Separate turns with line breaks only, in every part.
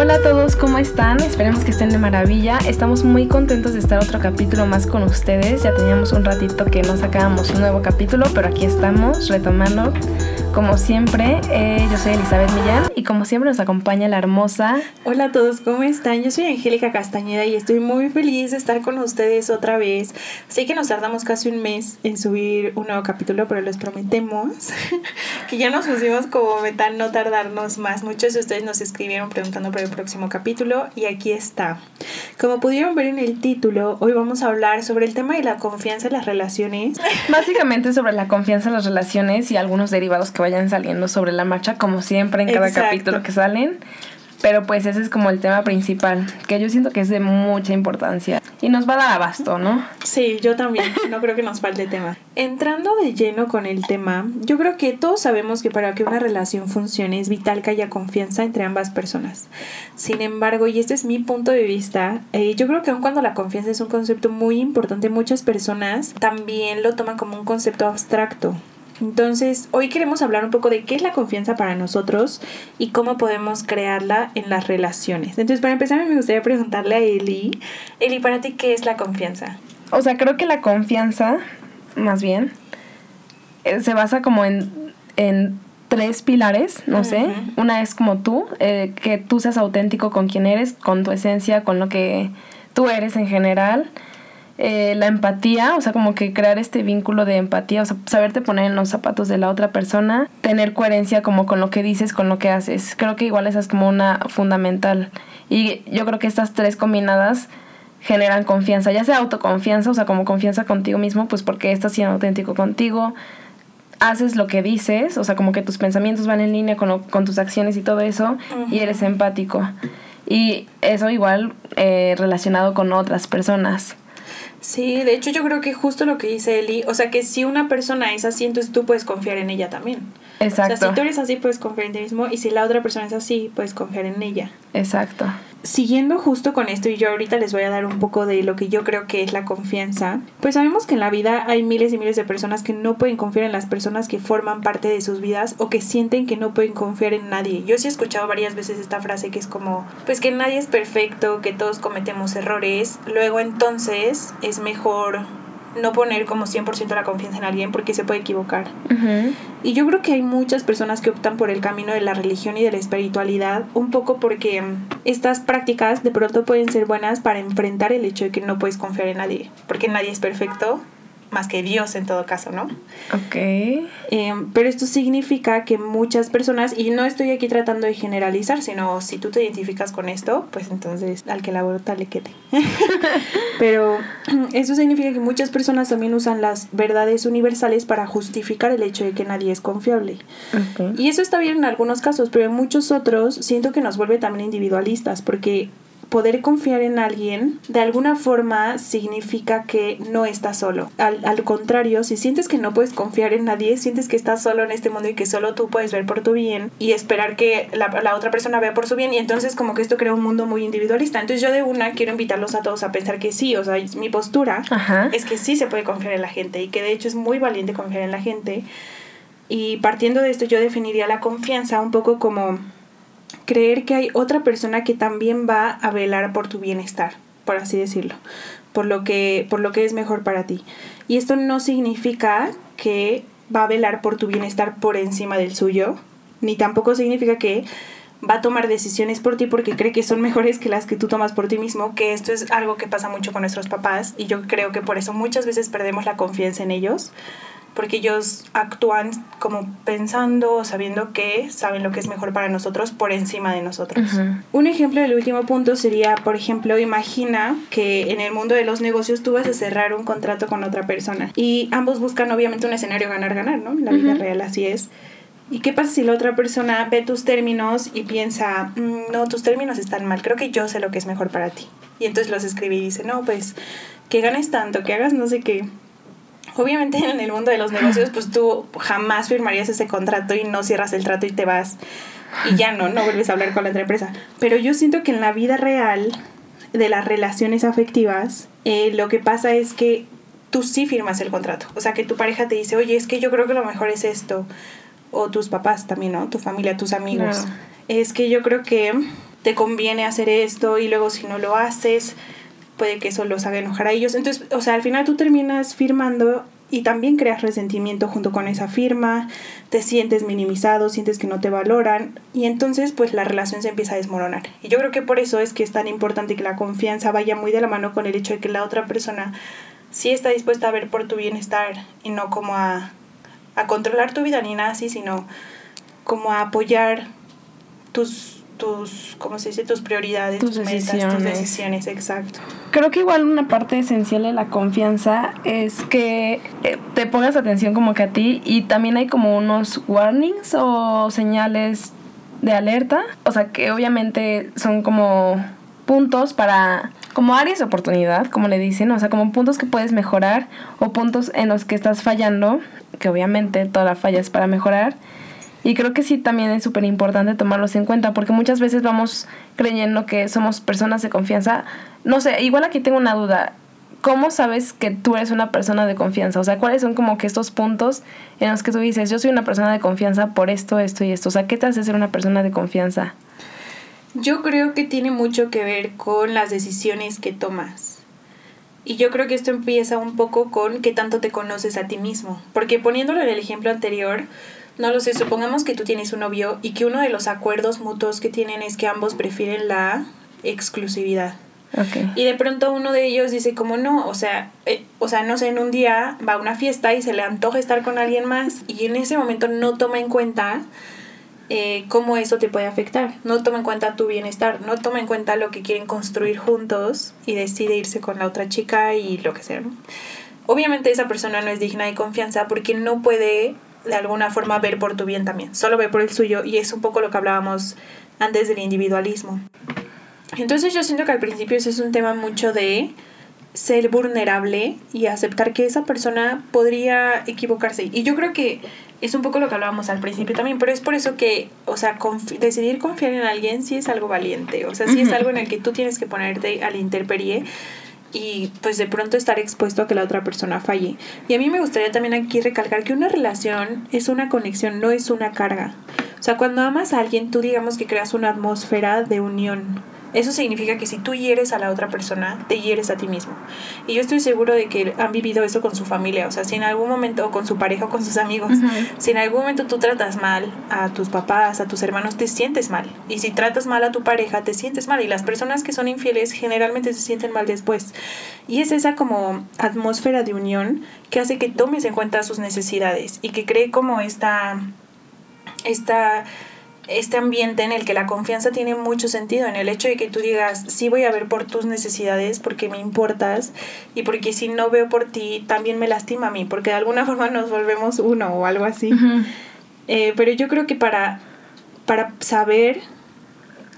Hola a todos, ¿cómo están? Esperemos que estén de maravilla. Estamos muy contentos de estar otro capítulo más con ustedes. Ya teníamos un ratito que no sacábamos un nuevo capítulo, pero aquí estamos retomando como siempre, eh, yo soy Elizabeth Millán y como siempre nos acompaña la hermosa.
Hola a todos, ¿cómo están? Yo soy Angélica Castañeda y estoy muy feliz de estar con ustedes otra vez. Sé que nos tardamos casi un mes en subir un nuevo capítulo, pero les prometemos que ya nos pusimos como meta no tardarnos más. Muchos de ustedes nos escribieron preguntando por el próximo capítulo y aquí está. Como pudieron ver en el título, hoy vamos a hablar sobre el tema de la confianza en las relaciones.
Básicamente sobre la confianza en las relaciones y algunos derivados que vayan saliendo sobre la marcha, como siempre en cada capítulo que salen. Pero pues ese es como el tema principal, que yo siento que es de mucha importancia y nos va a dar abasto, ¿no?
Sí, yo también, no creo que nos falte tema. Entrando de lleno con el tema, yo creo que todos sabemos que para que una relación funcione es vital que haya confianza entre ambas personas. Sin embargo, y este es mi punto de vista, eh, yo creo que aun cuando la confianza es un concepto muy importante, muchas personas también lo toman como un concepto abstracto. Entonces, hoy queremos hablar un poco de qué es la confianza para nosotros y cómo podemos crearla en las relaciones. Entonces, para empezar, me gustaría preguntarle a Eli, Eli, para ti, ¿qué es la confianza?
O sea, creo que la confianza, más bien, eh, se basa como en, en tres pilares, no sé. Una es como tú, eh, que tú seas auténtico con quien eres, con tu esencia, con lo que tú eres en general. Eh, la empatía, o sea, como que crear este vínculo de empatía, o sea, saberte poner en los zapatos de la otra persona, tener coherencia como con lo que dices, con lo que haces. Creo que igual esa es como una fundamental. Y yo creo que estas tres combinadas generan confianza, ya sea autoconfianza, o sea, como confianza contigo mismo, pues porque estás siendo auténtico contigo, haces lo que dices, o sea, como que tus pensamientos van en línea con, con tus acciones y todo eso, y eres empático. Y eso igual eh, relacionado con otras personas.
Sí, de hecho yo creo que justo lo que dice Eli, o sea que si una persona es así, entonces tú puedes confiar en ella también. Exacto. O sea, si tú eres así, puedes confiar en ti mismo y si la otra persona es así, puedes confiar en ella.
Exacto
siguiendo justo con esto, y yo ahorita les voy a dar un poco de lo que yo creo que es la confianza, pues sabemos que en la vida hay miles y miles de personas que no pueden confiar en las personas que forman parte de sus vidas o que sienten que no pueden confiar en nadie. Yo sí he escuchado varias veces esta frase que es como, pues que nadie es perfecto, que todos cometemos errores, luego entonces es mejor no poner como 100% la confianza en alguien porque se puede equivocar. Y yo creo que hay muchas personas que optan por el camino de la religión y de la espiritualidad, un poco porque estas prácticas de pronto pueden ser buenas para enfrentar el hecho de que no puedes confiar en nadie, porque nadie es perfecto más que Dios en todo caso, ¿no?
Ok.
Em, pero esto significa que muchas personas, y no estoy aquí tratando de generalizar, sino si tú te identificas con esto, pues entonces al que la brota le quede. pero eso significa que muchas personas también usan las verdades universales para justificar el hecho de que nadie es confiable. Y eso está bien en algunos casos, pero en muchos otros siento que nos vuelve también individualistas, porque poder confiar en alguien de alguna forma significa que no estás solo. Al, al, contrario, si sientes que no puedes confiar en nadie, sientes que estás solo en este mundo y que solo tú puedes ver por tu bien y esperar que la, la otra persona vea por su bien y entonces como que esto crea un mundo muy individualista. Entonces yo de una quiero invitarlos a todos a pensar que sí, o sea, mi postura es que sí se puede confiar en la gente y que de hecho es muy valiente confiar en la gente. Y partiendo de esto yo definiría la confianza un poco como creer que hay otra persona que también va a velar por tu bienestar, por así decirlo, por lo que, por lo que es mejor para ti. Y esto no significa que va a velar por tu bienestar por encima del suyo, ni tampoco significa que va a tomar decisiones por ti porque cree que son mejores que las que tú tomas por ti mismo, que esto es algo que pasa mucho con nuestros papás y yo creo que por eso muchas veces perdemos la confianza en ellos, porque ellos actúan como pensando, sabiendo que saben lo que es mejor para nosotros por encima de nosotros. Un ejemplo del último punto sería, por ejemplo, imagina que en el mundo de los negocios tú vas a cerrar un contrato con otra persona y ambos buscan obviamente un escenario ganar-ganar, ¿no? En la vida real así es. ¿Y qué pasa si la otra persona ve tus términos y piensa, mm, no, tus términos están mal, creo que yo sé lo que es mejor para ti? Y entonces los escribe y dice, no, pues que ganes tanto, que hagas no sé qué obviamente en el mundo de los negocios, pues tú jamás firmarías ese contrato y no cierras el trato y te vas y ya no, no vuelves a hablar con la otra empresa. Pero yo siento que en la vida real de las relaciones afectivas, eh, lo que pasa es que tú sí firmas el contrato. O sea, que tu pareja te dice, oye, es que yo creo que lo mejor es esto. O tus papás también, ¿no? Tu familia, tus amigos. Es que yo creo que te conviene hacer esto y luego si no lo haces, puede que eso los haga enojar a ellos. Entonces, o sea, al final tú terminas firmando y también creas resentimiento junto con esa firma, te sientes minimizado, sientes que no te valoran y entonces pues la relación se empieza a desmoronar. Y yo creo que por eso es que es tan importante que la confianza vaya muy de la mano con el hecho de que la otra persona sí está dispuesta a ver por tu bienestar y no como a, a controlar tu vida ni nada así, sino como a apoyar tus tus, ¿cómo se dice? Tus prioridades, tus, decisiones. tus decisiones, exacto.
Creo que igual una parte esencial de la confianza es que eh, te pongas atención como que a ti y también hay como unos warnings o señales de alerta, o sea que obviamente son como puntos para como áreas de oportunidad, como le dicen, o sea, como puntos que puedes mejorar o puntos en los que estás fallando, que obviamente toda la falla es para mejorar y creo que sí también es súper importante tomarlos en cuenta porque muchas veces vamos creyendo que somos personas de confianza. No sé, igual aquí tengo una duda. ¿Cómo sabes que tú eres una persona de confianza? O sea, ¿cuáles son como que estos puntos en los que tú dices, yo soy una persona de confianza por esto, esto y esto? O sea, ¿qué te hace ser una persona de confianza?
Yo creo que tiene mucho que ver con las decisiones que tomas. Y yo creo que esto empieza un poco con qué tanto te conoces a ti mismo. Porque poniéndolo en el ejemplo anterior, no lo sé, supongamos que tú tienes un novio y que uno de los acuerdos mutuos que tienen es que ambos prefieren la exclusividad. Okay. Y de pronto uno de ellos dice como no, o sea, eh, o sea, no sé, en un día va a una fiesta y se le antoja estar con alguien más y en ese momento no toma en cuenta eh, cómo eso te puede afectar, no toma en cuenta tu bienestar, no toma en cuenta lo que quieren construir juntos y decide irse con la otra chica y lo que sea. Obviamente esa persona no es digna de confianza porque no puede de alguna forma ver por tu bien también, solo ve por el suyo y es un poco lo que hablábamos antes del individualismo. Entonces yo siento que al principio ese es un tema mucho de ser vulnerable y aceptar que esa persona podría equivocarse. Y yo creo que es un poco lo que hablábamos al principio también, pero es por eso que, o sea, decidir confiar en alguien sí es algo valiente, o sea, sí es algo en el que tú tienes que ponerte a la intemperie y pues de pronto estar expuesto a que la otra persona falle. Y a mí me gustaría también aquí recalcar que una relación es una conexión, no es una carga. O sea, cuando amas a alguien, tú digamos que creas una atmósfera de unión eso significa que si tú hieres a la otra persona, te hieres a ti mismo. Y yo estoy seguro de que han vivido eso con su familia, o sea, si en algún momento, o con su pareja o con sus amigos, si en algún momento tú tratas mal a tus papás, a tus hermanos, te sientes mal. Y si tratas mal a tu pareja, te sientes mal. Y las personas que son infieles generalmente se sienten mal después. Y es esa como atmósfera de unión que hace que tomes en cuenta sus necesidades y que cree como esta... esta este ambiente en el que la confianza tiene mucho sentido, en el hecho de que tú digas, sí voy a ver por tus necesidades porque me importas y porque si no veo por ti también me lastima a mí, porque de alguna forma nos volvemos uno o algo así. Eh, pero yo creo que para, para saber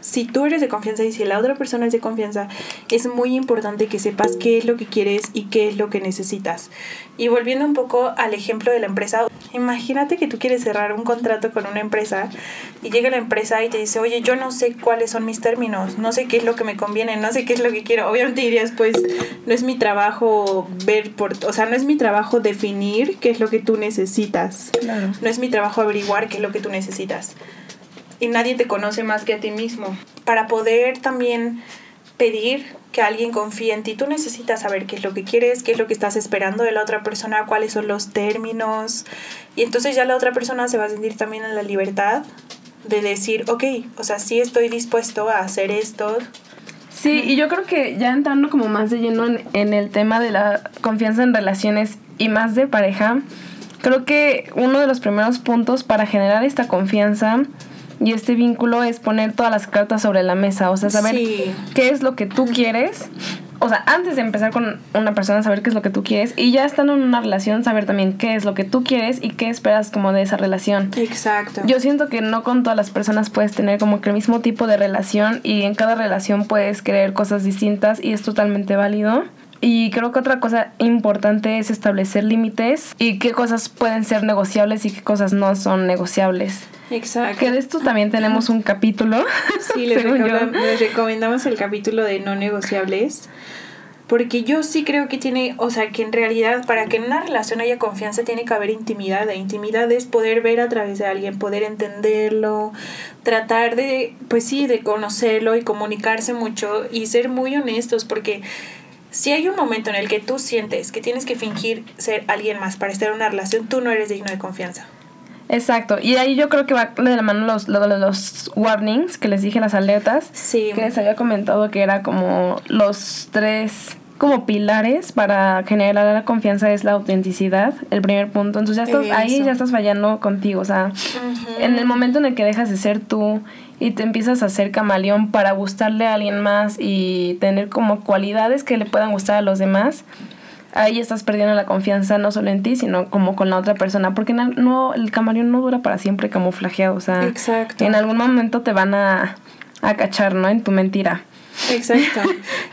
si tú eres de confianza y si la otra persona es de confianza, es muy importante que sepas qué es lo que quieres y qué es lo que necesitas. Y volviendo un poco al ejemplo de la empresa, imagínate que tú quieres cerrar un contrato con una empresa y llega la empresa y te dice, oye, yo no sé cuáles son mis términos, no sé qué es lo que me conviene, no sé qué es lo que quiero. Obviamente dirías, pues no es mi trabajo ver por, o sea, no es mi trabajo definir qué es lo que tú necesitas. No es mi trabajo averiguar qué es lo que tú necesitas y nadie te conoce más que a ti mismo. Para poder también pedir que alguien confíe en ti, tú necesitas saber qué es lo que quieres, qué es lo que estás esperando de la otra persona, cuáles son los términos. Y entonces ya la otra persona se va a sentir también en la libertad de decir, ok, o sea, sí estoy dispuesto a hacer esto.
Sí, y yo creo que ya entrando como más de lleno en, en el tema de la confianza en relaciones y más de pareja, creo que uno de los primeros puntos para generar esta confianza y este vínculo es poner todas las cartas sobre la mesa, o sea, saber qué es lo que tú quieres. O sea, antes de empezar con una persona, saber qué es lo que tú quieres y ya estando en una relación, saber también qué es lo que tú quieres y qué esperas como de esa relación.
Exacto.
Yo siento que no con todas las personas puedes tener como que el mismo tipo de relación y en cada relación puedes querer cosas distintas y es totalmente válido. Y creo que otra cosa importante es establecer límites y qué cosas pueden ser negociables y qué cosas no son negociables.
Exacto.
Que de esto también tenemos un capítulo.
Sí, les, recomendamos el capítulo de no negociables. Porque yo sí creo que tiene, o sea, que en realidad para que en una relación haya confianza tiene que haber intimidad. E intimidad es poder ver a través de alguien, poder entenderlo, tratar de, pues sí, de conocerlo y comunicarse mucho y ser muy honestos porque si hay un momento en el que tú sientes que tienes que fingir ser alguien más para estar en una relación, tú no eres digno de confianza.
Exacto, y ahí yo creo que va de la mano los, los, los warnings que les dije, las alertas,
sí.
que les había comentado que era como los tres como pilares para generar la confianza es la autenticidad, el primer punto. Entonces ya estás, ahí ya estás fallando contigo, o sea, en el momento en el que dejas de ser tú y te empiezas a hacer camaleón para gustarle a alguien más y tener como cualidades que le puedan gustar a los demás, ahí estás perdiendo la confianza no solo en ti, sino como con la otra persona, porque no, el camaleón no dura para siempre camuflajeado, o sea,
Exacto.
en algún momento te van a, a cachar, ¿no? En tu mentira.
Exacto.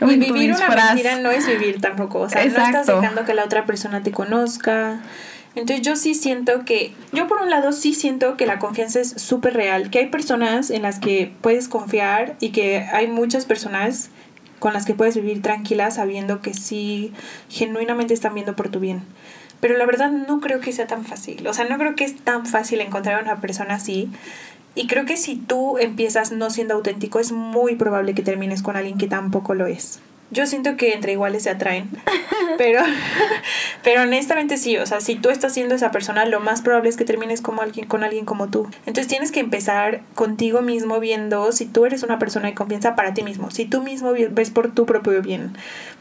y vivir una mentira no es vivir tampoco. O sea, no estás dejando que la otra persona te conozca. Entonces yo sí siento que, yo por un lado sí siento que la confianza es súper real, que hay personas en las que puedes confiar y que hay muchas personas con las que puedes vivir tranquila sabiendo que sí, genuinamente están viendo por tu bien. Pero la verdad no creo que sea tan fácil. O sea, no creo que es tan fácil encontrar a una persona así. Y creo que si tú empiezas no siendo auténtico, es muy probable que termines con alguien que tampoco lo es. Yo siento que entre iguales se atraen, pero, pero honestamente sí, o sea, si tú estás siendo esa persona, lo más probable es que termines como alguien, con alguien como tú. Entonces tienes que empezar contigo mismo viendo si tú eres una persona de confianza para ti mismo, si tú mismo ves por tu propio bien,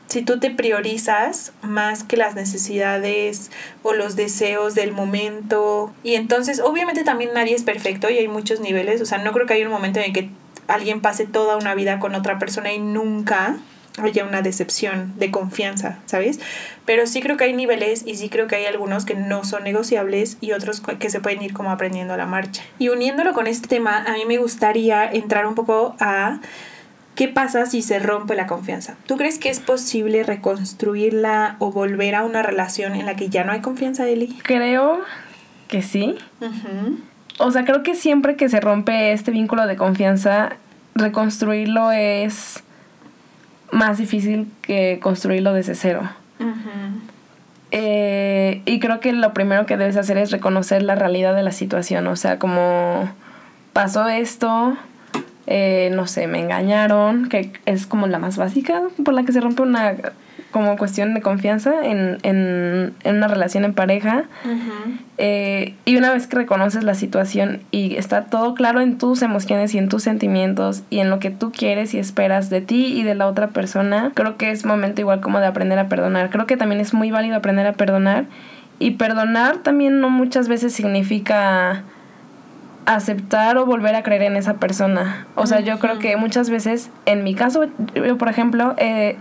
si tú te priorizas más que las necesidades o los deseos del momento. Y entonces, obviamente también nadie es perfecto y hay muchos niveles, o sea, no creo que haya un momento en el que alguien pase toda una vida con otra persona y nunca haya una decepción de confianza, ¿sabes? Pero sí creo que hay niveles y sí creo que hay algunos que no son negociables y otros que se pueden ir como aprendiendo a la marcha. Y uniéndolo con este tema, a mí me gustaría entrar un poco a qué pasa si se rompe la confianza. ¿Tú crees que es posible reconstruirla o volver a una relación en la que ya no hay confianza, Eli?
Creo que sí. O sea, creo que siempre que se rompe este vínculo de confianza, reconstruirlo es más difícil que construirlo desde cero. Eh, y creo que lo primero que debes hacer es reconocer la realidad de la situación. O sea, como pasó esto, eh, no sé, me engañaron, que es como la más básica por la que se rompe una como cuestión de confianza en, en, en una relación en pareja. Eh, y una vez que reconoces la situación y está todo claro en tus emociones y en tus sentimientos y en lo que tú quieres y esperas de ti y de la otra persona, creo que es momento igual como de aprender a perdonar. Creo que también es muy válido aprender a perdonar. Y perdonar también no muchas veces significa aceptar o volver a creer en esa persona. O sea, yo creo que muchas veces, en mi caso, yo por ejemplo, eh,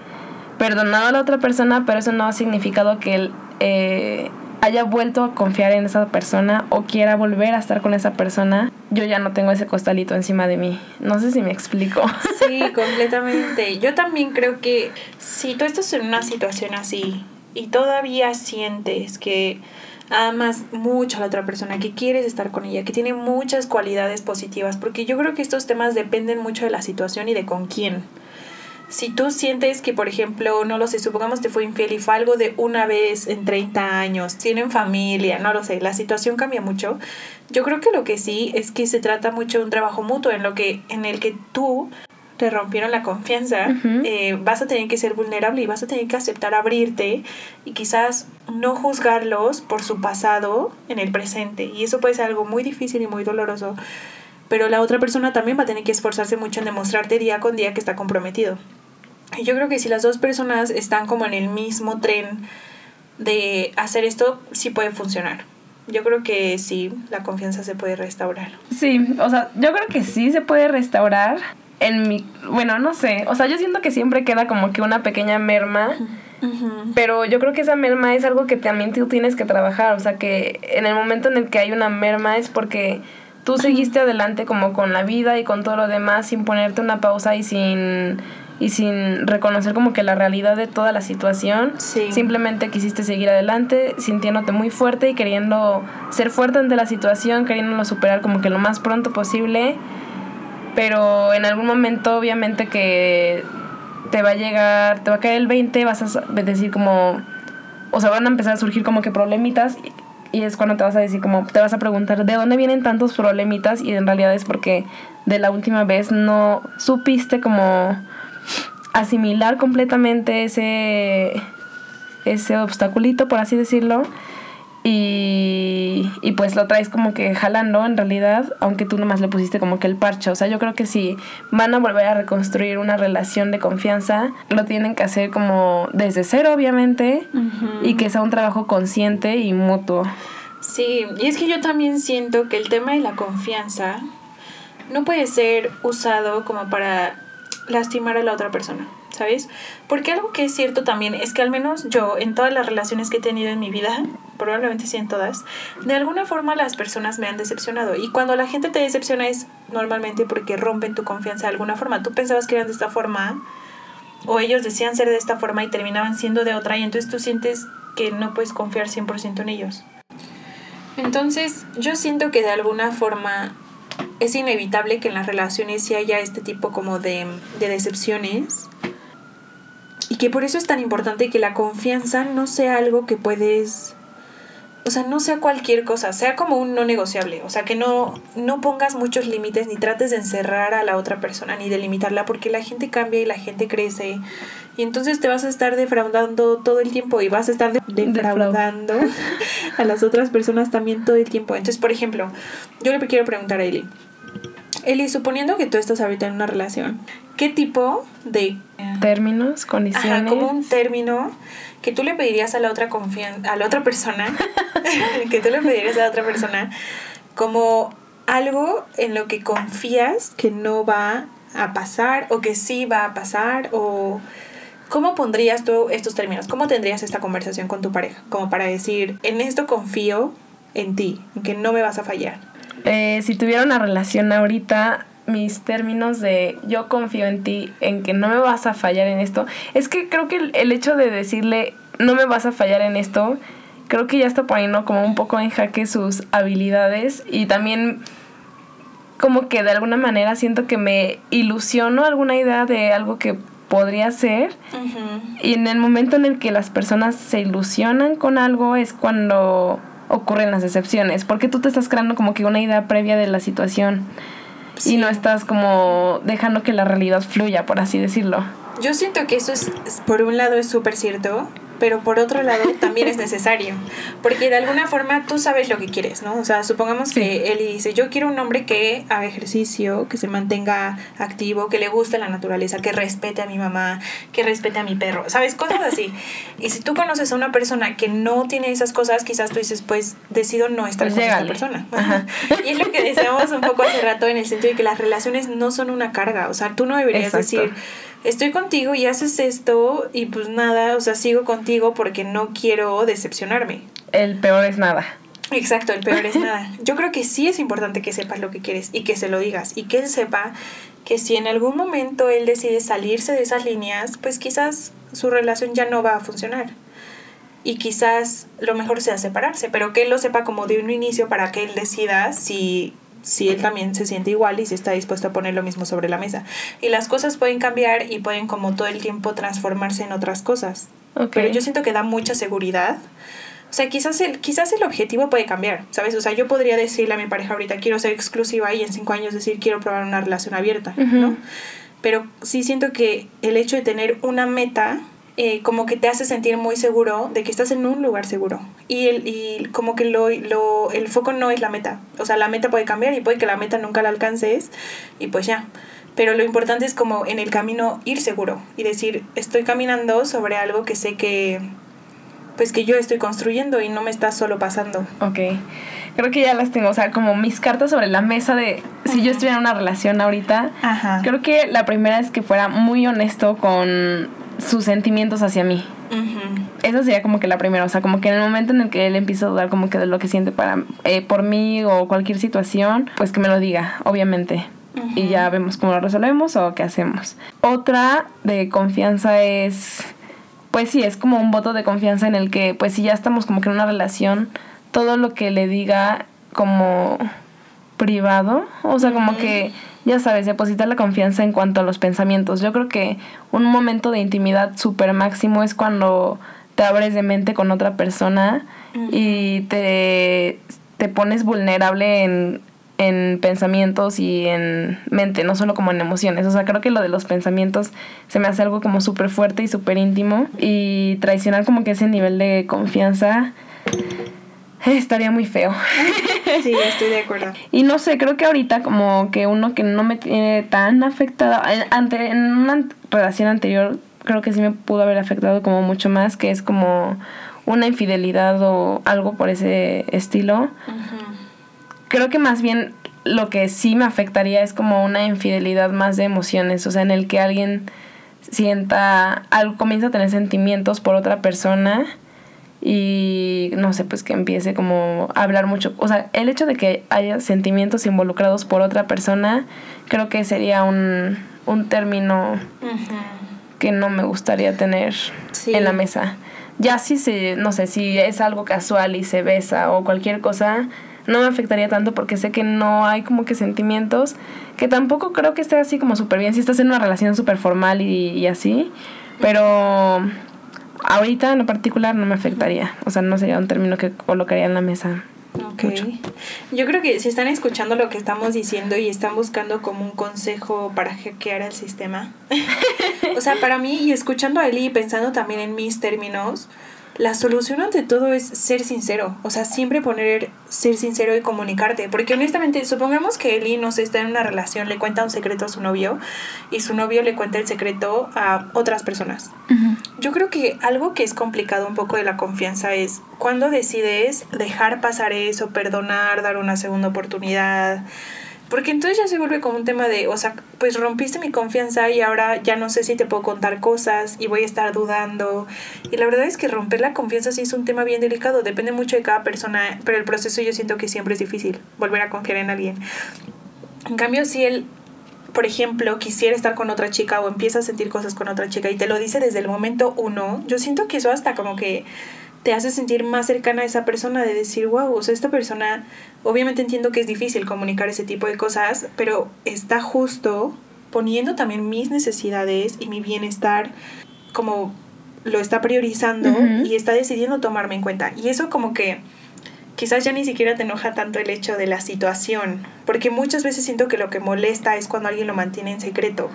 perdonado a la otra persona, pero eso no ha significado que él eh, haya vuelto a confiar en esa persona o quiera volver a estar con esa persona. Yo ya no tengo ese costalito encima de mí. No sé si me explico.
Sí, completamente. Yo también creo que si tú estás en una situación así y todavía sientes que amas mucho a la otra persona, que quieres estar con ella, que tiene muchas cualidades positivas, porque yo creo que estos temas dependen mucho de la situación y de con quién si tú sientes que, por ejemplo, no lo sé, supongamos te fue infiel y fue algo de una vez en 30 años, tienen familia, no lo sé, la situación cambia mucho. Yo creo que lo que sí es que se trata mucho de un trabajo mutuo en lo que en el que tú te rompieron la confianza, eh, vas a tener que ser vulnerable y vas a tener que aceptar abrirte y quizás no juzgarlos por su pasado en el presente. Y eso puede ser algo muy difícil y muy doloroso. Pero la otra persona también va a tener que esforzarse mucho en demostrarte día con día que está comprometido. Y yo creo que si las dos personas están como en el mismo tren de hacer esto, sí puede funcionar. Yo creo que sí, la confianza se puede restaurar.
Sí, o sea, yo creo que sí se puede restaurar. En mi, bueno, no sé, o sea, yo siento que siempre queda como que una pequeña merma, pero yo creo que esa merma es algo que también tú tienes que trabajar, o sea, que en el momento en el que hay una merma es porque tú seguiste adelante como con la vida y con todo lo demás sin ponerte una pausa y sin y sin reconocer como que la realidad de toda la situación. Simplemente quisiste seguir adelante, sintiéndote muy fuerte y queriendo ser fuerte ante la situación, queriéndolo superar como que lo más pronto posible. Pero en algún momento obviamente que te va a llegar, te va a caer el 20, vas a decir como, o sea, van a empezar a surgir como que problemitas y es cuando te vas a decir como, te vas a preguntar de dónde vienen tantos problemitas y en realidad es porque de la última vez no supiste como asimilar completamente ese, ese obstaculito, por así decirlo, y, y, pues lo traes como que jalando en realidad, aunque tú nomás le pusiste como que el parche. O sea, yo creo que si van a volver a reconstruir una relación de confianza, lo tienen que hacer como desde cero, obviamente, y que sea un trabajo consciente y mutuo.
Sí, y es que yo también siento que el tema de la confianza no puede ser usado como para lastimar a la otra persona. ¿Sabes? Porque algo que es cierto también es que al menos yo en todas las relaciones que he tenido en mi vida, probablemente sí en todas, de alguna forma las personas me han decepcionado. Y cuando la gente te decepciona es normalmente porque rompen tu confianza de alguna forma. Tú pensabas que eran de esta forma o ellos decían ser de esta forma y terminaban siendo de otra y entonces tú sientes que no puedes confiar 100% en ellos. Entonces yo siento que de alguna forma es inevitable que en las relaciones sí haya este tipo como de, de decepciones y que por eso es tan importante que la confianza no sea algo que puedes o sea, no sea cualquier cosa, sea como un no negociable, o sea, que no, no pongas muchos límites ni trates de encerrar a la otra persona ni de limitarla porque la gente cambia y la gente crece y entonces te vas a estar defraudando todo el tiempo y vas a estar defraudando a las otras personas también todo el tiempo. Entonces, por ejemplo, yo le quiero preguntar a Eli, Eli, suponiendo que tú estás ahorita en una relación, ¿qué tipo de
términos, condiciones?
Ajá, como un término que tú le pedirías a la otra confianza, a la otra persona, que tú le pedirías a la otra persona como algo en lo que confías que no va a pasar o que sí va a pasar o ¿Cómo pondrías tú estos términos? ¿Cómo tendrías esta conversación con tu pareja? Como para decir, en esto confío en ti, en que no me vas a fallar.
Eh, si tuviera una relación ahorita, mis términos de yo confío en ti, en que no me vas a fallar en esto, es que creo que el, hecho de decirle no me vas a fallar en esto, creo que ya está poniendo como un poco en jaque sus habilidades y también como que de alguna manera siento que me ilusiono alguna idea de algo que podría ser. Y en el momento en el que las personas se ilusionan con algo es cuando ocurren las excepciones, porque tú te estás creando como que una idea previa de la situación y no estás como dejando que la realidad fluya, por así decirlo.
Yo siento que eso es, por un lado es súper cierto, pero por otro lado también es necesario, porque de alguna forma tú sabes lo que quieres, ¿no? O sea, supongamos que él dice, yo quiero un hombre que haga ejercicio, que se mantenga activo, que le guste la naturaleza, que respete a mi mamá, que respete a mi perro, ¿sabes? Cosas así. Y si tú conoces a una persona que no tiene esas cosas, quizás tú dices, pues decido no estar pues con esa persona. Y es lo que decíamos un poco hace rato en el sentido de que las relaciones no son una carga, o sea, tú no deberías decir estoy contigo y haces esto y pues nada, o sea, sigo contigo porque no quiero decepcionarme.
El peor es nada.
Exacto, el peor es nada. Yo creo que sí es importante que sepas lo que quieres y que se lo digas y que él sepa que si en algún momento él decide salirse de esas líneas, pues quizás su relación ya no va a funcionar. Y quizás lo mejor sea separarse, pero que él lo sepa como de un inicio para que él decida si si él también se siente igual y si está dispuesto a poner lo mismo sobre la mesa. Y las cosas pueden cambiar y pueden como todo el tiempo transformarse en otras cosas. Pero yo siento que da mucha seguridad. O sea, quizás el, quizás el objetivo puede cambiar, ¿sabes? O sea, yo podría decirle a mi pareja ahorita, quiero ser exclusiva y en cinco años decir, quiero probar una relación abierta, ¿no? Pero sí siento que el hecho de tener una meta eh, como que te hace sentir muy seguro de que estás en un lugar seguro. Y, el, y como que lo, lo, el foco no es la meta. O sea, la meta puede cambiar y puede que la meta nunca la alcances y pues ya. Pero lo importante es como en el camino ir seguro y decir, estoy caminando sobre algo que sé que pues que yo estoy construyendo y no me está solo pasando.
Ok. Creo que ya las tengo, o sea, como mis cartas sobre la mesa de si yo estuviera en una relación ahorita. Ajá. Creo que la primera es que fuera muy honesto con sus sentimientos hacia mí. Esa sería como que la primera, o sea, como que en el momento en el que él empieza a dudar como que de lo que siente para eh, por mí o cualquier situación, pues que me lo diga, obviamente. Y ya vemos cómo lo resolvemos o qué hacemos. Otra de confianza es, pues sí, es como un voto de confianza en el que, pues si ya estamos como que en una relación, todo lo que le diga como privado, o sea, como que ya sabes, depositar la confianza en cuanto a los pensamientos. Yo creo que un momento de intimidad súper máximo es cuando te abres de mente con otra persona y te, te pones vulnerable en, en pensamientos y en mente, no solo como en emociones. O sea, creo que lo de los pensamientos se me hace algo como súper fuerte y súper íntimo y traicionar como que ese nivel de confianza estaría muy feo.
Sí, estoy de acuerdo.
Y no sé, creo que ahorita como que uno que no me tiene tan afectada, ante, en una relación anterior creo que sí me pudo haber afectado como mucho más, que es como una infidelidad o algo por ese estilo. Creo que más bien lo que sí me afectaría es como una infidelidad más de emociones, o sea, en el que alguien sienta, algo, comienza a tener sentimientos por otra persona y no sé, pues que empiece como a hablar mucho. O sea, el hecho de que haya sentimientos involucrados por otra persona, creo que sería un, un término que no me gustaría tener en la mesa. Ya si se, no sé, si es algo casual y se besa o cualquier cosa, no me afectaría tanto porque sé que no hay como que sentimientos, que tampoco creo que esté así como súper bien si estás en una relación súper formal y, y, así, pero ahorita en lo particular no me afectaría, o sea, no sería un término que colocaría en la mesa.
Okay. Yo creo que si están escuchando lo que estamos diciendo y están buscando como un consejo para hackear el sistema, o sea, para mí y escuchando a Eli y pensando también en mis términos, la solución ante todo es ser sincero, o sea, siempre poner ser sincero y comunicarte, porque honestamente, supongamos que Eli no sé, está en una relación, le cuenta un secreto a su novio y su novio le cuenta el secreto a otras personas. Yo creo que algo que es complicado un poco de la confianza es cuando decides dejar pasar eso, perdonar, dar una segunda oportunidad, porque entonces ya se vuelve como un tema de, o sea, pues rompiste mi confianza y ahora ya no sé si te puedo contar cosas y voy a estar dudando. Y la verdad es que romper la confianza sí es un tema bien delicado, depende mucho de cada persona, pero el proceso yo siento que siempre es difícil, volver a confiar en alguien. En cambio, si él, por ejemplo, quisiera estar con otra chica o empieza a sentir cosas con otra chica y te lo dice desde el momento uno, yo siento que eso hasta como que te hace sentir más cercana a esa persona de decir, wow, o sea, esta persona, obviamente entiendo que es difícil comunicar ese tipo de cosas, pero está justo poniendo también mis necesidades y mi bienestar como lo está priorizando y está decidiendo tomarme en cuenta. Y eso como que quizás ya ni siquiera te enoja tanto el hecho de la situación, porque muchas veces siento que lo que molesta es cuando alguien lo mantiene en secreto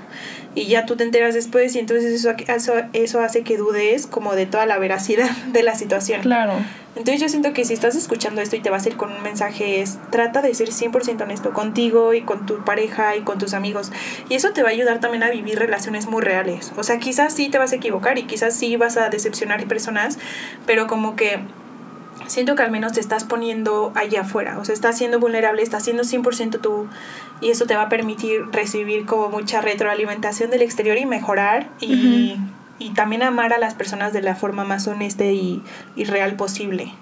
y ya tú te enteras después y entonces eso, eso, eso hace que dudes como de toda la veracidad de la situación.
Claro.
Entonces yo siento que si estás escuchando esto y te vas a ir con un mensaje es, trata de ser 100% honesto contigo y con tu pareja y con tus amigos. Y eso te va a ayudar también a vivir relaciones muy reales. O sea, quizás sí te vas a equivocar y quizás sí vas a decepcionar personas, pero como que siento que al menos te estás poniendo allá afuera, o sea, estás siendo vulnerable, estás siendo 100% tú y eso te va a permitir recibir como mucha retroalimentación del exterior y mejorar y, y también amar a las personas de la forma más honesta y, y real posible.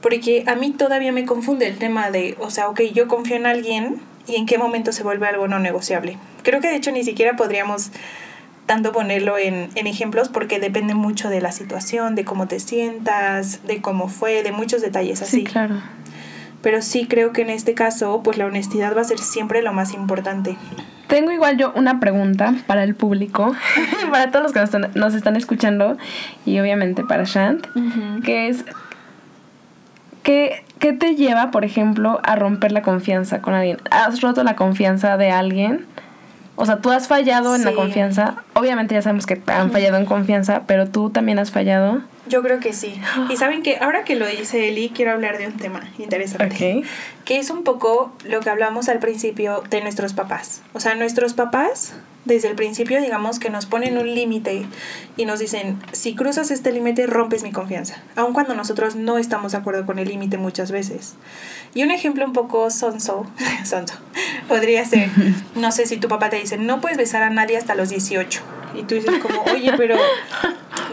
Porque a mí todavía me confunde el tema de, o sea, ok, yo confío en alguien y en qué momento se vuelve algo no negociable. Creo que de hecho ni siquiera podríamos tanto ponerlo en, en, ejemplos porque depende mucho de la situación, de cómo te sientas, de cómo fue, de muchos detalles así.
Sí, claro.
Pero sí creo que en este caso, pues la honestidad va a ser siempre lo más importante.
Tengo igual yo una pregunta para el público, para todos los que nos están, nos están, escuchando y obviamente para Shant, que es, ¿qué, ¿qué te lleva, por ejemplo, a romper la confianza con alguien? ¿Has roto la confianza de alguien? O sea, tú has fallado en la confianza. Obviamente ya sabemos que han fallado en confianza, pero tú también has fallado.
Yo creo que sí. Y saben que ahora que lo dice Eli, quiero hablar de un tema interesante. Que es un poco lo que hablamos al principio de nuestros papás. O sea, nuestros papás, desde el principio, digamos que nos ponen un límite y nos dicen, si cruzas este límite, rompes mi confianza. Aun cuando nosotros no estamos de acuerdo con el límite muchas veces. Y un ejemplo un poco sonso, sonso podría ser, no sé si tu papá te dice, no puedes besar a nadie hasta los 18. Y tú dices como, oye, pero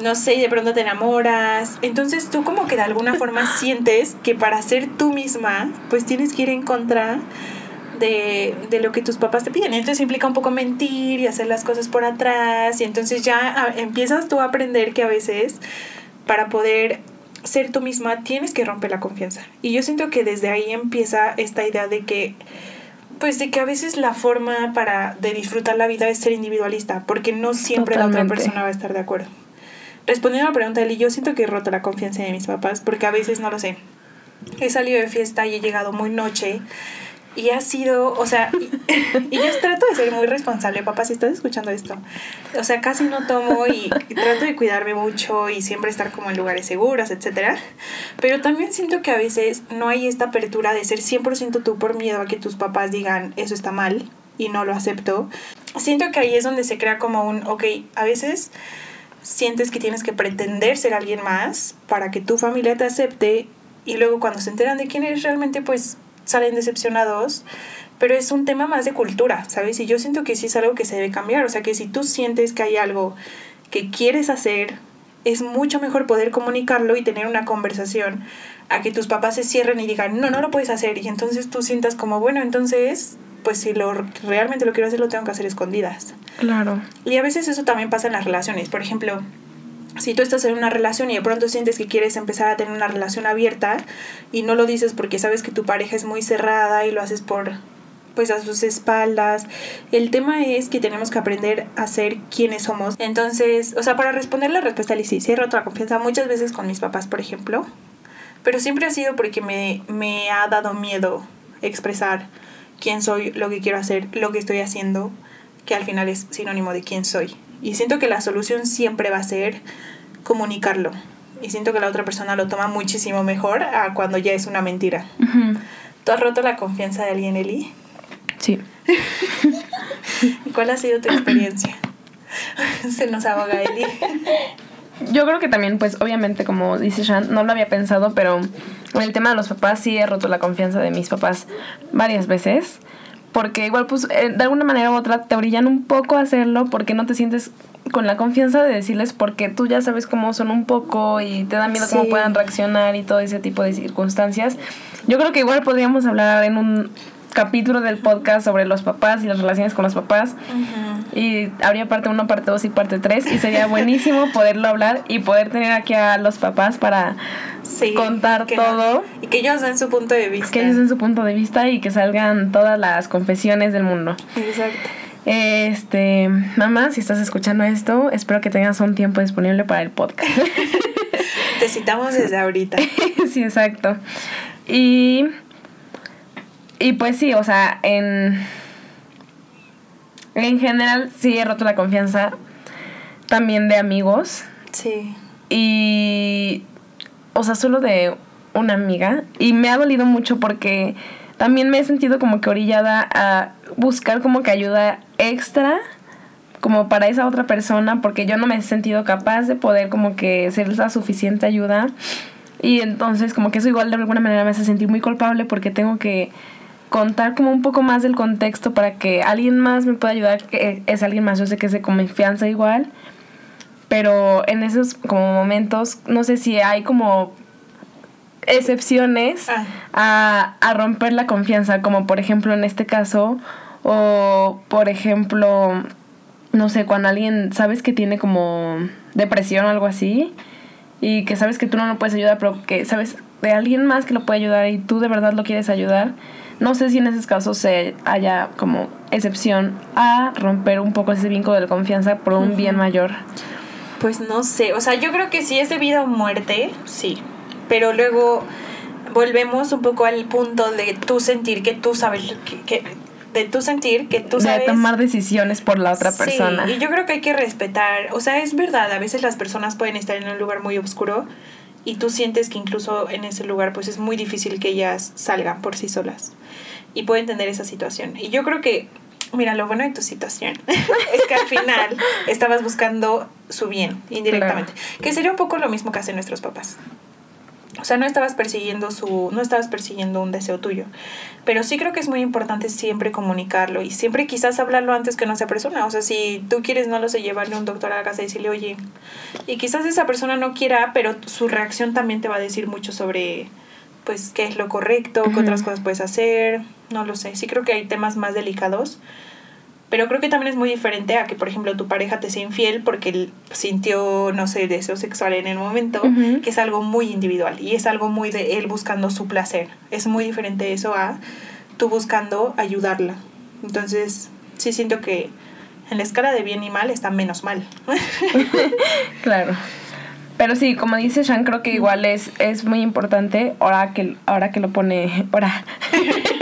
no sé, y de pronto te enamoras. Entonces tú como que de alguna forma sientes que para ser tú misma, pues tienes que ir en contra de, de, lo que tus papás te piden. Entonces implica un poco mentir y hacer las cosas por atrás. Y entonces ya empiezas tú a aprender que a veces para poder ser tú misma tienes que romper la confianza. Y yo siento que desde ahí empieza esta idea de que pues de que a veces la forma para de disfrutar la vida es ser individualista, porque no siempre la otra persona va a estar de acuerdo. Respondiendo a la pregunta de Eli, yo siento que he roto la confianza de mis papás, porque a veces no lo sé. He salido de fiesta y he llegado muy noche y ha sido, o sea, y, yo trato de ser muy responsable, papá, si estás escuchando esto. O sea, casi no tomo y, trato de cuidarme mucho y siempre estar como en lugares seguros, etcétera. Pero también siento que a veces no hay esta apertura de ser 100% tú por miedo a que tus papás digan, eso está mal y no lo acepto. Siento que ahí es donde se crea como un, ok, a veces sientes que tienes que pretender ser alguien más para que tu familia te acepte y luego cuando se enteran de quién eres realmente, pues salen decepcionados, pero es un tema más de cultura, ¿sabes? Y yo siento que sí es algo que se debe cambiar, o sea, que si tú sientes que hay algo que quieres hacer, es mucho mejor poder comunicarlo y tener una conversación a que tus papás se cierren y digan, no, no lo puedes hacer, y entonces tú sientas como, bueno, entonces, pues si lo realmente lo quiero hacer, lo tengo que hacer escondidas.
Claro.
Y a veces eso también pasa en las relaciones, por ejemplo, si tú estás en una relación y de pronto sientes que quieres empezar a tener una relación abierta y no lo dices porque sabes que tu pareja es muy cerrada y lo haces por pues a sus espaldas. El tema es que tenemos que aprender a ser quienes somos. Entonces, o sea, para responder la respuesta a sí, he roto la confianza muchas veces con mis papás, por ejemplo, pero siempre ha sido porque me, me ha dado miedo expresar quién soy, lo que quiero hacer, lo que estoy haciendo, que al final es sinónimo de quién soy. Y siento que la solución siempre va a ser comunicarlo. Y siento que la otra persona lo toma muchísimo mejor a cuando ya es una mentira. ¿Tú has roto la confianza de alguien, Eli?
Sí.
¿Y cuál ha sido tu experiencia? Se nos ahoga Eli.
Yo creo que también, pues, obviamente, como dice Shan, no lo había pensado, pero en el tema de los papás sí he roto la confianza de mis papás varias veces porque igual pues eh, de alguna manera u otra te brillan un poco hacerlo porque no te sientes con la confianza de decirles porque tú ya sabes cómo son un poco y te da miedo cómo puedan reaccionar y todo ese tipo de circunstancias. Yo creo que igual podríamos hablar en un capítulo del podcast sobre los papás y las relaciones con los papás. Y habría parte 1, parte 2 y parte 3. Y sería buenísimo poderlo hablar y poder tener aquí a los papás para contar todo.
y que ellos den su punto de vista.
Que ellos den su punto de vista y que salgan todas las confesiones del mundo.
Exacto.
Este, mamá, si estás escuchando esto, espero que tengas un tiempo disponible para el podcast.
Te citamos desde ahorita.
sí, exacto. Y y pues sí, o sea, en, en general sí he roto la confianza también de amigos.
Sí.
Y, o sea, solo de una amiga. Y me ha dolido mucho porque también me he sentido como que orillada a buscar como que ayuda extra como para esa otra persona porque yo no me he sentido capaz de poder como que ser la suficiente ayuda. Y entonces como que eso igual de alguna manera me hace sentir muy culpable porque tengo que contar como un poco más del contexto para que alguien más me pueda ayudar, que es alguien más, yo sé que es de confianza igual, pero en esos como momentos, no sé si hay como excepciones ah. a, a romper la confianza, como por ejemplo en este caso, o por ejemplo, no sé, cuando alguien sabes que tiene como depresión o algo así, y que sabes que tú no lo puedes ayudar, pero que sabes de alguien más que lo puede ayudar y tú de verdad lo quieres ayudar, no sé si en esos casos se haya como excepción a romper un poco ese vínculo de confianza por un bien mayor.
Pues no sé, o sea, yo creo que si es de vida o muerte, sí. Pero luego volvemos un poco al punto de tú sentir que tú sabes que, de tú sentir que tú sabes
de tomar decisiones por la otra persona.
Sí, y yo creo que hay que respetar, o sea, es verdad, a veces las personas pueden estar en un lugar muy oscuro y tú sientes que incluso en ese lugar pues es muy difícil que ellas salgan por sí solas y puedo entender esa situación. Y yo creo que, mira, lo bueno de tu situación es que al final estabas buscando su bien indirectamente, que sería un poco lo mismo que hacen nuestros papás. O sea, no estabas persiguiendo su no estabas persiguiendo un deseo tuyo. Pero sí creo que es muy importante siempre comunicarlo y siempre quizás hablarlo antes que no sea persona. O sea, si tú quieres, no lo sé, llevarle a un doctor a la casa y decirle, oye, y quizás esa persona no quiera, pero su reacción también te va a decir mucho sobre, pues, qué es lo correcto, qué otras cosas puedes hacer, no lo sé. Sí creo que hay temas más delicados. Pero creo que también es muy diferente a que, por ejemplo, tu pareja te sea infiel porque él sintió, no sé, deseo sexual en el momento, que es algo muy individual y es algo muy de él buscando su placer. Es muy diferente eso a tú buscando ayudarla. Entonces, sí siento que en la escala de bien y mal está menos mal.
claro. Pero sí, como dice Shan, creo que igual es, es muy importante, ahora que, ahora que lo pone, ahora,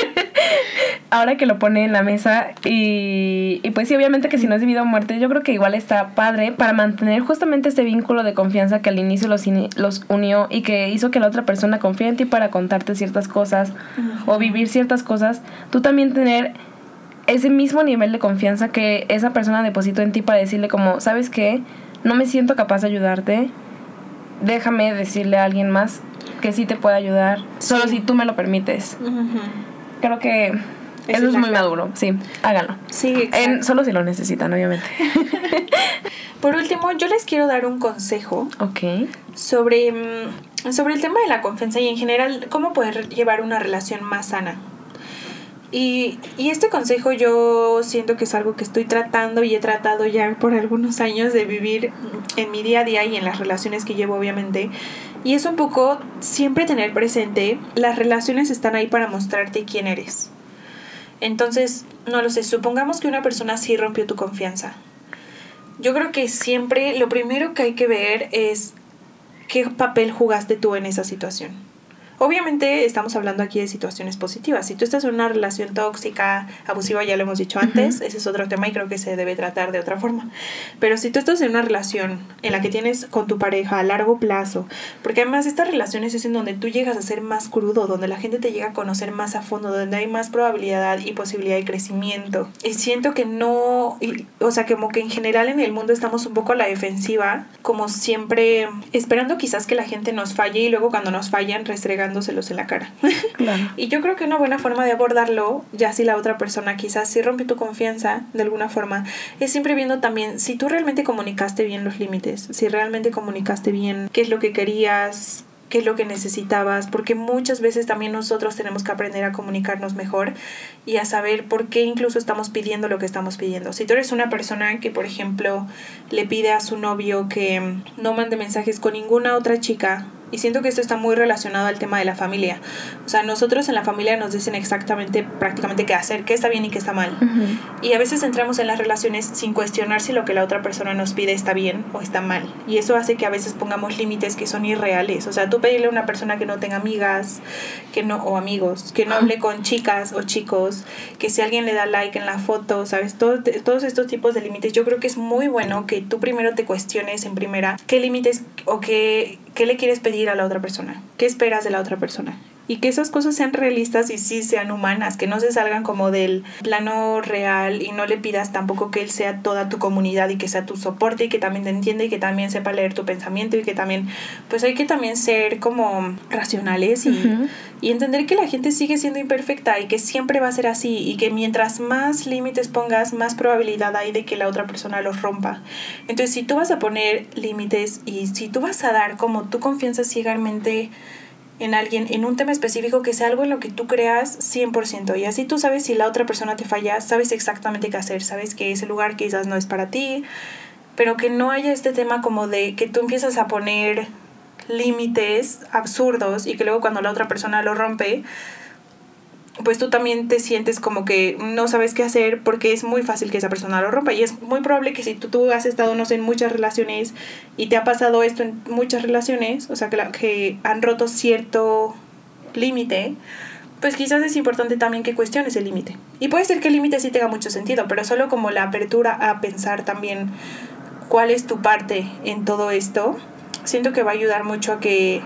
ahora que lo pone en la mesa y, y pues sí, obviamente que si no es debido a muerte, yo creo que igual está padre para mantener justamente este vínculo de confianza que al inicio los, los unió y que hizo que la otra persona confíe en ti para contarte ciertas cosas o vivir ciertas cosas, tú también tener ese mismo nivel de confianza que esa persona depositó en ti para decirle como, ¿sabes qué? No me siento capaz de ayudarte. Déjame decirle a alguien más que sí te puede ayudar, solo si tú me lo permites. Creo que eso es, muy maduro, sí, háganlo. Sí, solo si lo necesitan, obviamente.
Por último, yo les quiero dar un consejo.
Ok.
Sobre, mm, sobre el tema de la confianza y en general cómo poder llevar una relación más sana. Y, y, este consejo yo siento que es algo que estoy tratando y he tratado ya por algunos años de vivir en mi día a día y en las relaciones que llevo obviamente. Y es un poco siempre tener presente, las relaciones están ahí para mostrarte quién eres. Entonces, no lo sé, supongamos que una persona sí rompió tu confianza. Yo creo que siempre lo primero que hay que ver es qué papel jugaste tú en esa situación Obviamente estamos hablando aquí de situaciones positivas. Si tú estás en una relación tóxica, abusiva, ya lo hemos dicho antes, ese es otro tema y creo que se debe tratar de otra forma. Pero si tú estás en una relación en la que tienes con tu pareja a largo plazo, porque además estas relaciones es en donde tú llegas a ser más crudo, donde la gente te llega a conocer más a fondo, donde hay más probabilidad y posibilidad de crecimiento. Y siento que no, o sea, como que en general en el mundo estamos un poco a la defensiva, como siempre esperando quizás que la gente nos falle y luego cuando nos fallan restregando en la cara. y yo creo que una buena forma de abordarlo, ya si la otra persona quizás si rompe tu confianza de alguna forma, es siempre viendo también si tú realmente comunicaste bien los límites, si realmente comunicaste bien qué es lo que querías, qué es lo que necesitabas, porque muchas veces también nosotros tenemos que aprender a comunicarnos mejor y a saber por qué incluso estamos pidiendo lo que estamos pidiendo. Si tú eres una persona que, por ejemplo, le pide a su novio que no mande mensajes con ninguna otra chica, y siento que esto está muy relacionado al tema de la familia. O sea, nosotros en la familia nos dicen exactamente, prácticamente qué hacer, qué está bien y qué está mal. Y a veces entramos en las relaciones sin cuestionar si lo que la otra persona nos pide está bien o está mal. Y eso hace que a veces pongamos límites que son irreales. O sea, tú pedirle a una persona que no tenga amigas que no, o amigos, que no hable con chicas o chicos, que si alguien le da like en la foto, ¿sabes? Todos, todos estos tipos de límites. Yo creo que es muy bueno que tú primero te cuestiones en primera qué límites o qué, qué le quieres pedir a la otra persona, qué esperas de la otra persona. Y que esas cosas sean realistas y sí sean humanas, que no se salgan como del plano real y no le pidas tampoco que él sea toda tu comunidad y que sea tu soporte y que también te entienda y que también sepa leer tu pensamiento y que también, pues hay que también ser como racionales y, y entender que la gente sigue siendo imperfecta y que siempre va a ser así y que mientras más límites pongas, más probabilidad hay de que la otra persona los rompa. Entonces, si tú vas a poner límites y si tú vas a dar como tu confianza ciegamente en alguien, en un tema específico, que sea algo en lo que tú creas 100%. Y así tú sabes si la otra persona te falla, sabes exactamente qué hacer, sabes que ese lugar quizás no es para ti, pero que no haya este tema como de que tú empiezas a poner límites absurdos y que luego cuando la otra persona lo rompe, pues tú también te sientes como que no sabes qué hacer porque es muy fácil que esa persona lo rompa y es muy probable que si tú, tú has estado, no sé, en muchas relaciones y te ha pasado esto en muchas relaciones, o sea, que, que han roto cierto límite, pues quizás es importante también que cuestiones el límite. Y puede ser que el límite sí tenga mucho sentido, pero solo como la apertura a pensar también cuál es tu parte en todo esto, siento que va a ayudar mucho a que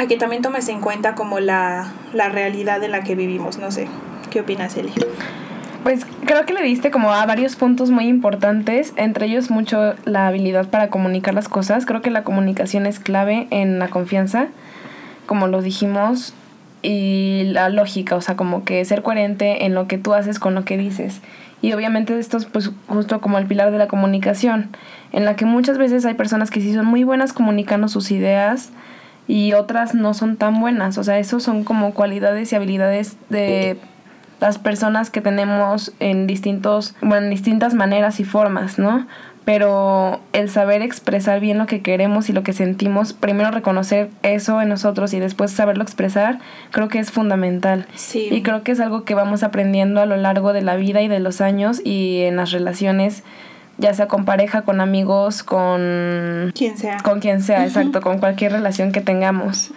a que también tomes en cuenta como la, realidad en la que vivimos. No sé, ¿qué opinas, Eli?
Pues creo que le diste como a varios puntos muy importantes, entre ellos mucho la habilidad para comunicar las cosas. Creo que la comunicación es clave en la confianza, como lo dijimos, y la lógica, o sea, como que ser coherente en lo que tú haces con lo que dices. Y obviamente esto es pues justo como el pilar de la comunicación, en la que muchas veces hay personas que sí son muy buenas comunicando sus ideas, y otras no son tan buenas. O sea, esos son como cualidades y habilidades de las personas que tenemos en distintos, bueno, en distintas maneras y formas, ¿no? pero el saber expresar bien lo que queremos y lo que sentimos, primero reconocer eso en nosotros y después saberlo expresar, creo que es fundamental.
Sí.
Y creo que es algo que vamos aprendiendo a lo largo de la vida y de los años y en las relaciones, ya sea con pareja, con amigos, con...
Quien sea.
Con quien sea, exacto, con cualquier relación que tengamos.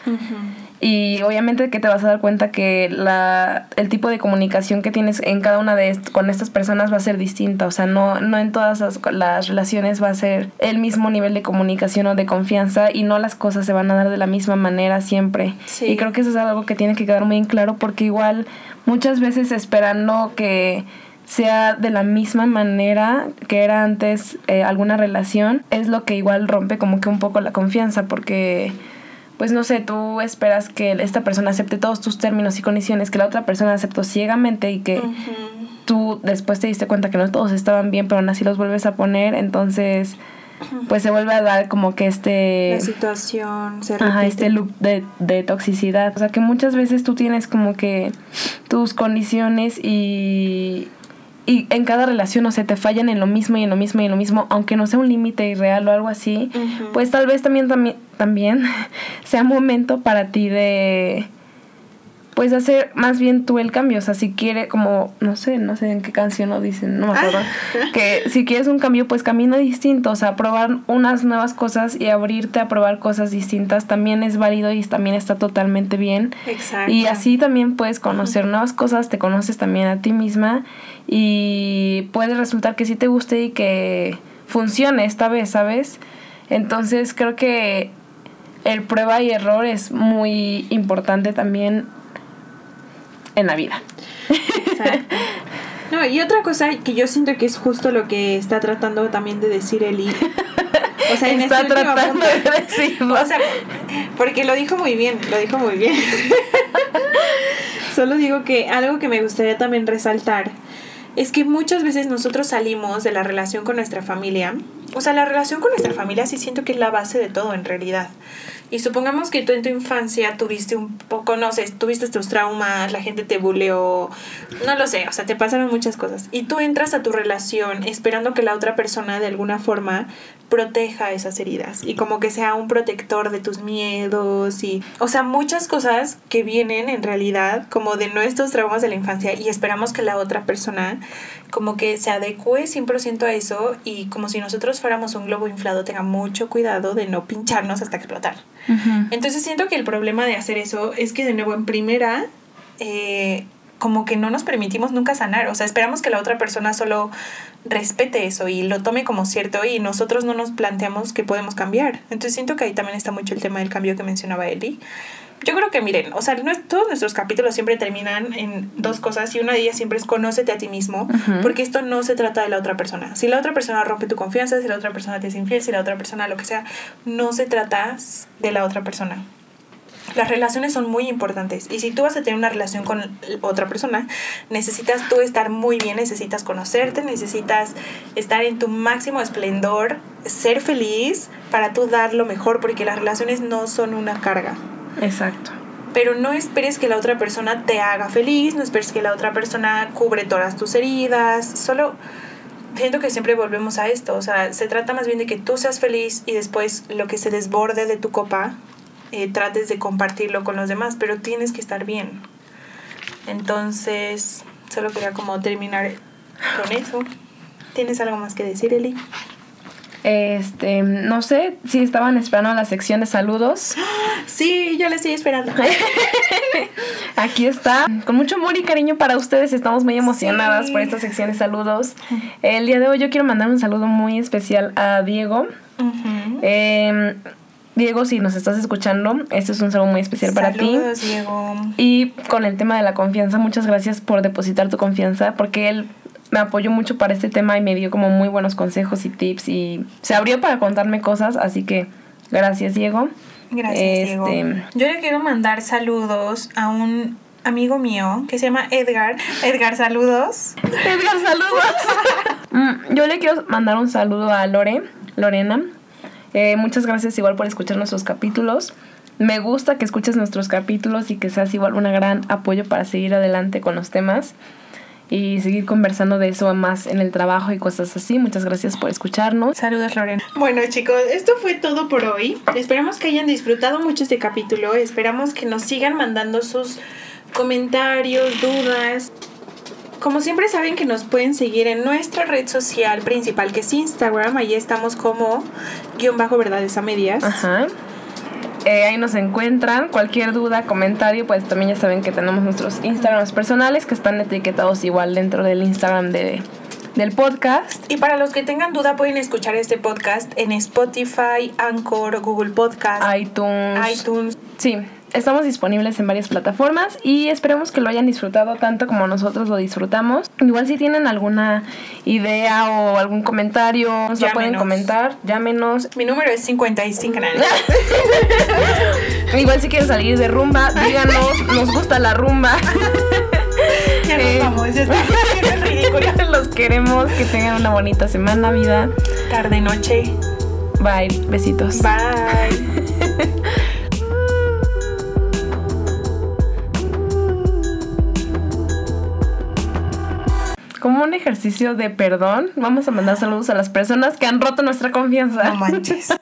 Y obviamente que te vas a dar cuenta que la, el tipo de comunicación que tienes en cada una de con estas personas va a ser distinta. O sea, no, no en todas las, las, relaciones va a ser el mismo nivel de comunicación o de confianza y no las cosas se van a dar de la misma manera siempre.
Sí.
Y creo que eso es algo que tiene que quedar muy en claro porque igual muchas veces esperando que sea de la misma manera que era antes eh, alguna relación, es lo que igual rompe como que un poco la confianza porque pues no sé, tú esperas que esta persona acepte todos tus términos y condiciones, que la otra persona aceptó ciegamente y que tú después te diste cuenta que no todos estaban bien, pero aún así los vuelves a poner, entonces pues se vuelve a dar como que este...
La situación se
Ajá, este loop de, de toxicidad. O sea que muchas veces tú tienes como que tus condiciones y y en cada relación, o sea, te fallan en lo mismo y en lo mismo y en lo mismo, aunque no sea un límite irreal o algo así, pues tal vez también, también, también sea momento para ti de, pues hacer más bien tú el cambio, o sea, si quiere como, no sé, no sé en qué canción lo dicen, no me acuerdo, que si quieres un cambio, pues camina distinto, o sea, probar unas nuevas cosas y abrirte a probar cosas distintas también es válido y también está totalmente bien.
Exacto.
Y así también puedes conocer nuevas cosas, te conoces también a ti misma y puede resultar que sí te guste y que funcione esta vez, ¿sabes? Entonces creo que el prueba y error es muy importante también en la vida.
Exacto. No, y otra cosa que yo siento que es justo lo que está tratando también de decir Eli. O sea, en
está
este
tratando
punto-
de decirlo.
O sea, porque lo dijo muy bien, lo dijo muy bien. Solo digo que algo que me gustaría también resaltar es que muchas veces nosotros salimos de la relación con nuestra familia. O sea, la relación con nuestra familia sí siento que es la base de todo en realidad. Y supongamos que tú en tu infancia tuviste un poco, no sé, tuviste tus traumas, la gente te buleó, no lo sé, o sea, te pasaron muchas cosas. Y tú entras a tu relación esperando que la otra persona de alguna forma proteja esas heridas y como que sea un protector de tus miedos y, o sea, muchas cosas que vienen en realidad como de nuestros traumas de la infancia y esperamos que la otra persona como que se adecue 100% a eso y como si nosotros fuéramos un globo inflado tenga mucho cuidado de no pincharnos hasta explotar. Entonces siento que el problema de hacer eso es que de nuevo en primera, eh, como que no nos permitimos nunca sanar, o sea, esperamos que la otra persona solo respete eso y lo tome como cierto y nosotros no nos planteamos que podemos cambiar. Entonces siento que ahí también está mucho el tema del cambio que mencionaba Eli. Yo creo que miren, o sea, no es- todos nuestros capítulos siempre terminan en dos cosas y una de ellas siempre es conócete a ti mismo, porque esto no se trata de la otra persona. Si la otra persona rompe tu confianza, si la otra persona te es infiel, si la otra persona lo que sea, no se trata de la otra persona. Las relaciones son muy importantes y si tú vas a tener una relación con otra persona, necesitas tú estar muy bien, necesitas conocerte, necesitas estar en tu máximo esplendor, ser feliz para tú dar lo mejor, porque las relaciones no son una carga.
Exacto.
Pero no esperes que la otra persona te haga feliz, no esperes que la otra persona cubre todas tus heridas, solo siento que siempre volvemos a esto, o sea, se trata más bien de que tú seas feliz y después lo que se desborde de tu copa, eh, trates de compartirlo con los demás, pero tienes que estar bien. Entonces, solo quería como terminar con eso. ¿Tienes algo más que decir, Eli?
Este, no sé si estaban esperando la sección de saludos.
Sí, yo la estoy esperando.
Aquí está. Con mucho amor y cariño para ustedes. Estamos muy emocionadas
Sí.
por esta sección de saludos. El día de hoy yo quiero mandar un saludo muy especial a Diego. Eh, Diego, si nos estás escuchando, este es un saludo muy especial para ti.
Saludos, Diego.
Y con el tema de la confianza, muchas gracias por depositar tu confianza, porque él me apoyó mucho para este tema y me dio como muy buenos consejos y tips y se abrió para contarme cosas, así que gracias Diego.
Gracias, Diego.
Este,
Yo le quiero mandar saludos a un amigo mío que se llama Edgar. Edgar, saludos.
Edgar, saludos. Mm, Yo le quiero mandar un saludo a Lore, Lorena. Eh, muchas gracias igual por escuchar nuestros capítulos. Me gusta que escuches nuestros capítulos y que seas igual un gran apoyo para seguir adelante con los temas. Y seguir conversando de eso más en el trabajo y cosas así. Muchas gracias por escucharnos.
Saludos, Lorena. Bueno, chicos, esto fue todo por hoy. Esperamos que hayan disfrutado mucho este capítulo. Esperamos que nos sigan mandando sus comentarios, dudas. Como siempre saben que nos pueden seguir en nuestra red social principal que es Instagram. Ahí estamos como guion bajo verdades a medias.
Ajá. Eh, ahí nos encuentran. Cualquier duda, comentario, pues también ya saben que tenemos nuestros Instagrams personales que están etiquetados igual dentro del Instagram de, del podcast.
Y para los que tengan duda pueden escuchar este podcast en Spotify, Anchor, Google Podcast,
iTunes.
iTunes.
Sí, estamos disponibles en varias plataformas y esperemos que lo hayan disfrutado tanto como nosotros lo disfrutamos. Igual si tienen alguna idea o algún comentario, nos lo pueden comentar, llámenos.
Mi número es 55.
Igual si quieren salir de rumba, díganos, nos gusta la rumba.
ya nos
Eh.
vamos, ya está.
Los queremos, que tengan una bonita semana, vida.
Tarde, noche.
Bye, besitos.
Bye.
Como un ejercicio de perdón, vamos a mandar saludos a las personas que han roto nuestra confianza.
No manches.